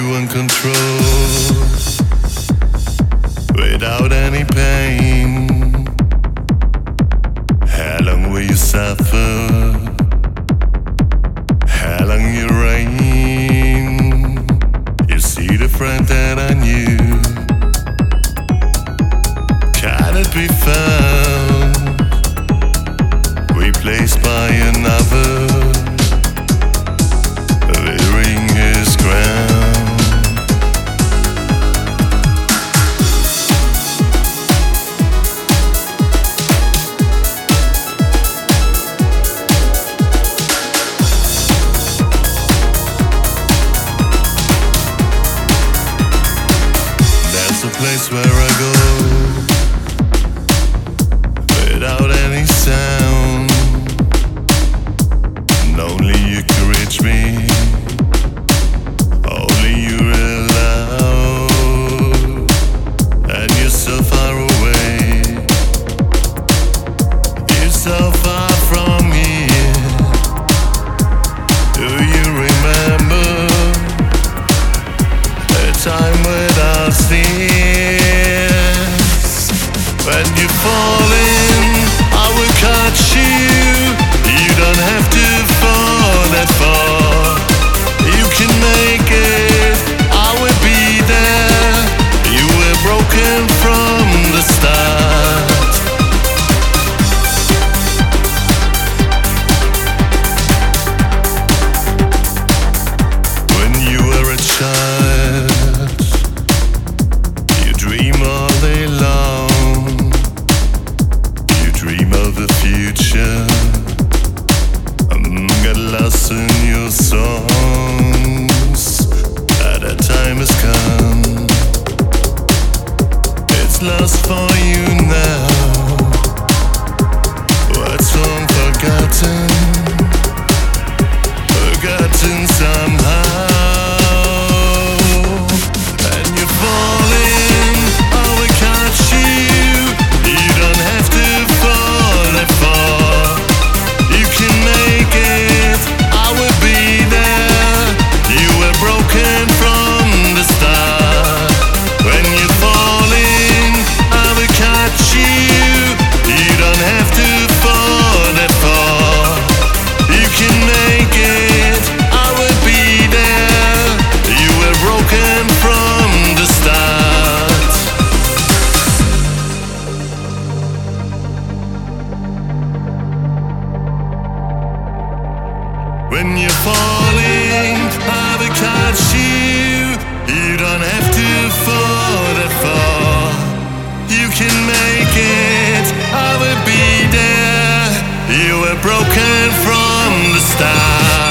you in control without any pain. How long will you suffer? How long you reign? You see the friend that I knew. Can it be found? Replaced by another. is a place where I go without any sound. When you're falling, I will catch you. You don't have to fall that far. You can make it. I will be there. You were broken from the start.